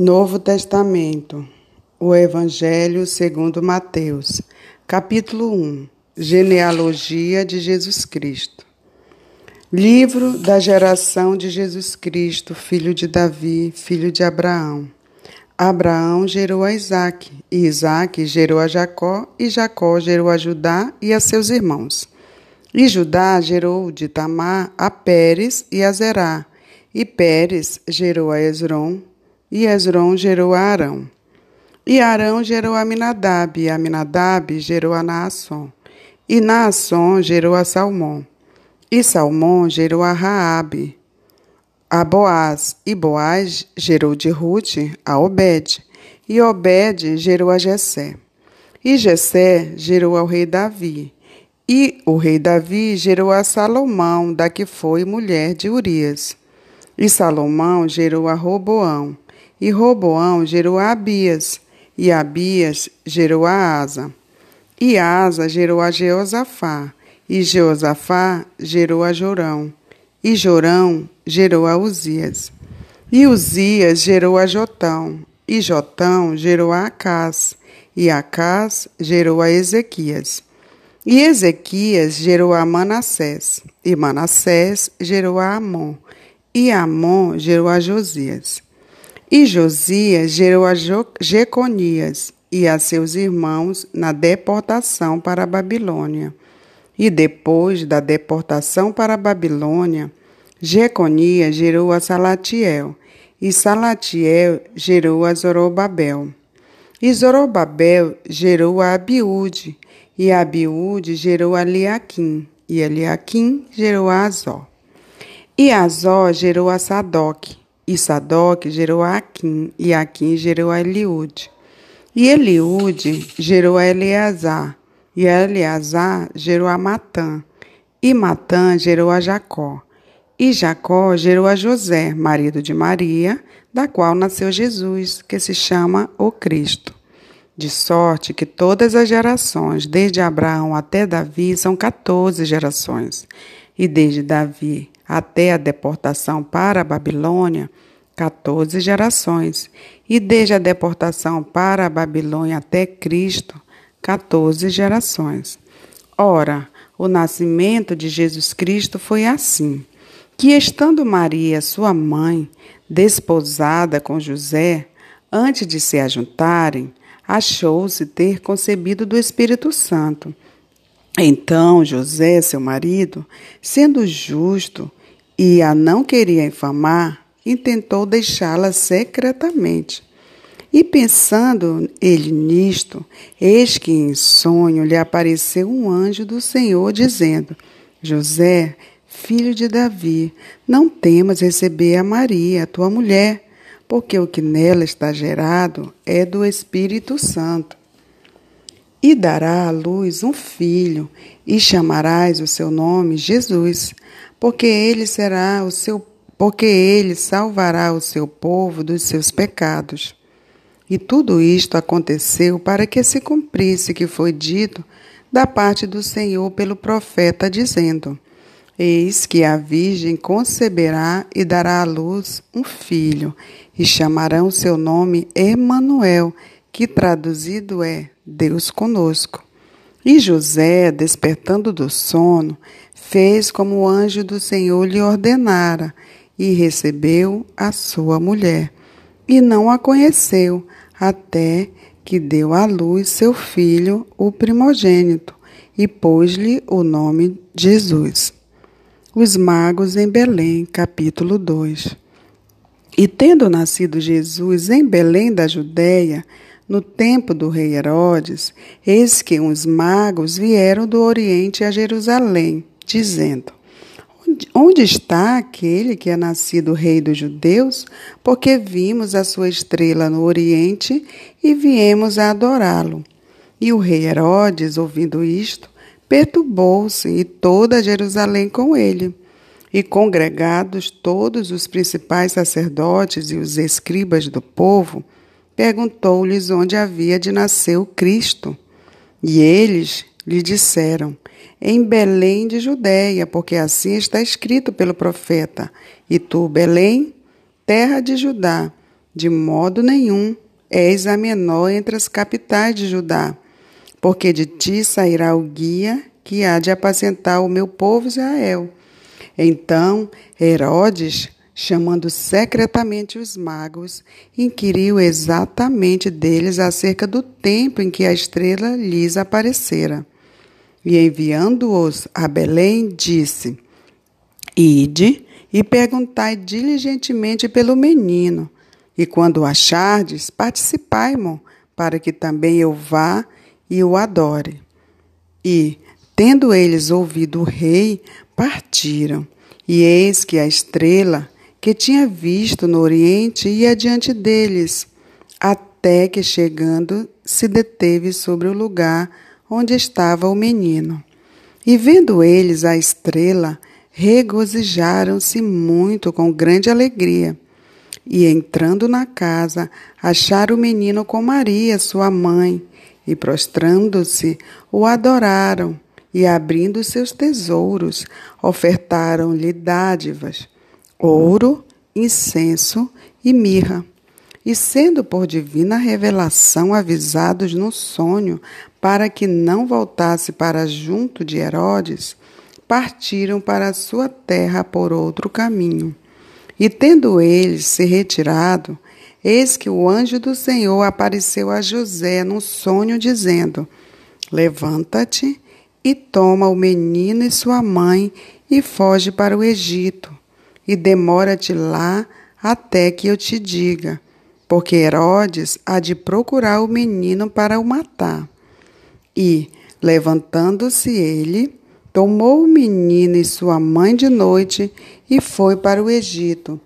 Novo Testamento, o Evangelho segundo Mateus, capítulo 1, Genealogia de Jesus Cristo. Livro da geração de Jesus Cristo, filho de Davi, filho de Abraão. Abraão gerou a Isaque, e Isaque gerou a Jacó, e Jacó gerou a Judá e a seus irmãos. E Judá gerou de Tamar a Pérez e a Zerá, e Pérez gerou a Esron, e Esron gerou a Arão. E Arão gerou a Aminadab, e Aminadab gerou a Naasson. E Naasson gerou a Salmão. E Salmão gerou a Raabe, a Boaz. E Boaz gerou de Ruth a Obed. E Obed gerou a Jessé. E Jessé gerou ao rei Davi. E o rei Davi gerou a Salomão, da que foi mulher de Urias. E Salomão gerou a Roboão. E Roboão gerou a Abias, e Abias gerou a Asa. E Asa gerou a Jeosafá, e Jeosafá gerou a Jorão. E Jorão gerou a Uzias. E Uzias gerou a Jotão, e Jotão gerou a Acás, e Acás gerou a Ezequias. E Ezequias gerou a Manassés, e Manassés gerou a Amon, e Amon gerou a Josias. E Josias gerou a Jeconias e a seus irmãos na deportação para a Babilônia. E depois da deportação para a Babilônia, Jeconias gerou a Salatiel, e Salatiel gerou a Zorobabel. E Zorobabel gerou a Abiúde, e Abiúde gerou a Eliaquim, e Eliaquim gerou a Azó. E Azó gerou a Sadoc, e Sadoc gerou a Aquim, e Aquim gerou a Eliude. E Eliude gerou a Eleazar, e Eleazar gerou a Matã, e Matã gerou a Jacó. E Jacó gerou a José, marido de Maria, da qual nasceu Jesus, que se chama o Cristo. De sorte que todas as gerações, desde Abraão até Davi, são 14 gerações, e desde Davi até a deportação para a Babilônia, 14 gerações, e desde a deportação para a Babilônia até Cristo, 14 gerações. Ora, o nascimento de Jesus Cristo foi assim: que estando Maria, sua mãe, desposada com José, antes de se ajuntarem, achou-se ter concebido do Espírito Santo. Então José, seu marido, sendo justo e a não queria infamar, intentou deixá-la secretamente. E pensando ele nisto, eis que em sonho lhe apareceu um anjo do Senhor, dizendo: José, filho de Davi, não temas receber a Maria, tua mulher, porque o que nela está gerado é do Espírito Santo. E dará à luz um filho, e chamarás o seu nome Jesus, porque ele será o seu porque ele salvará o seu povo dos seus pecados. E tudo isto aconteceu para que se cumprisse que foi dito da parte do Senhor pelo profeta, dizendo: Eis que a Virgem conceberá e dará à luz um filho, e chamarão o seu nome Emanuel, que traduzido é Deus conosco. E José, despertando do sono, fez como o anjo do Senhor lhe ordenara, e recebeu a sua mulher. E não a conheceu, até que deu à luz seu filho, o primogênito, e pôs-lhe o nome Jesus. Os magos em Belém, capítulo 2. E tendo nascido Jesus em Belém da Judéia, no tempo do rei Herodes, eis que uns magos vieram do Oriente a Jerusalém, dizendo: Onde está aquele que é nascido rei dos judeus? Porque vimos a sua estrela no Oriente e viemos a adorá-lo. E o rei Herodes, ouvindo isto, perturbou-se e toda Jerusalém com ele. E congregados todos os principais sacerdotes e os escribas do povo, perguntou-lhes onde havia de nascer o Cristo. E eles lhe disseram: Em Belém de Judéia, porque assim está escrito pelo profeta: E tu, Belém, terra de Judá, De modo nenhum és a menor entre as capitais de Judá, porque de ti sairá o guia que há de apacentar o meu povo Israel. Então Herodes, chamando secretamente os magos, inquiriu exatamente deles acerca do tempo em que a estrela lhes aparecera. E enviando-os a Belém, disse: Ide e perguntai diligentemente pelo menino, e quando o achardes, participai-mo, para que também eu vá e o adore. E, tendo eles ouvido o rei, partiram. E eis que a estrela que tinha visto no oriente ia diante deles, até que chegando se deteve sobre o lugar onde estava o menino. E vendo eles a estrela, regozijaram-se muito com grande alegria. E entrando na casa, acharam o menino com Maria, sua mãe, e prostrando-se, o adoraram, e abrindo seus tesouros, ofertaram-lhe dádivas, ouro, incenso e mirra. E sendo por divina revelação avisados no sonho para que não voltasse para junto de Herodes, partiram para a sua terra por outro caminho. E tendo eles se retirado, eis que o anjo do Senhor apareceu a José num sonho, dizendo: Levanta-te e toma o menino e sua mãe e foge para o Egito, e demora-te lá até que eu te diga, porque Herodes há de procurar o menino para o matar. E, levantando-se ele, tomou o menino e sua mãe de noite e foi para o Egito.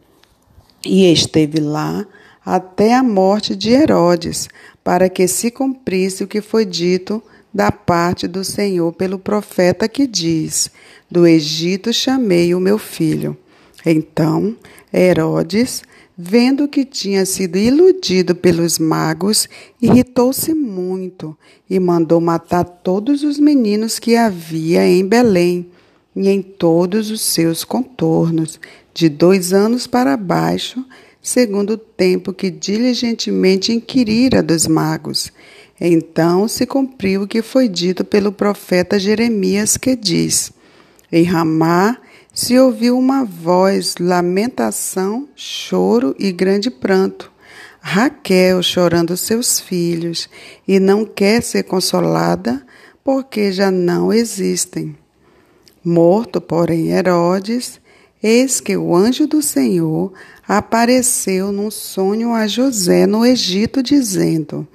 E esteve lá até a morte de Herodes, para que se cumprisse o que foi dito da parte do Senhor pelo profeta que diz: Do Egito chamei o meu filho. Então Herodes, vendo que tinha sido iludido pelos magos, irritou-se muito e mandou matar todos os meninos que havia em Belém e em todos os seus contornos, de dois anos para baixo, segundo o tempo que diligentemente inquirira dos magos. Então se cumpriu o que foi dito pelo profeta Jeremias, que diz: Em Ramá se ouviu uma voz, lamentação, choro e grande pranto. Raquel chorando seus filhos e não quer ser consolada porque já não existem. Morto, porém, Herodes, eis que o anjo do Senhor apareceu num sonho a José no Egito, dizendo: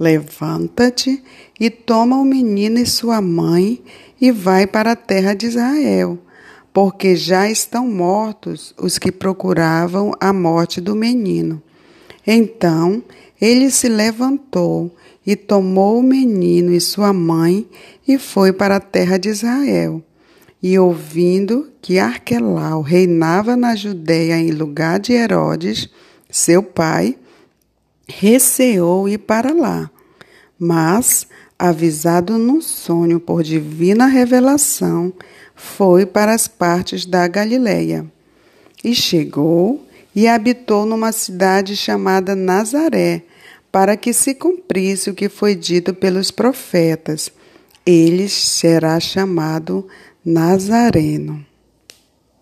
Levanta-te e toma o menino e sua mãe e vai para a terra de Israel, porque já estão mortos os que procuravam a morte do menino. Então ele se levantou e tomou o menino e sua mãe e foi para a terra de Israel. E ouvindo que Arquelau reinava na Judéia em lugar de Herodes, seu pai, receou ir para lá. Mas, avisado num sonho por divina revelação, foi para as partes da Galileia. E chegou e habitou numa cidade chamada Nazaré, para que se cumprisse o que foi dito pelos profetas. Ele será chamado Nazareno.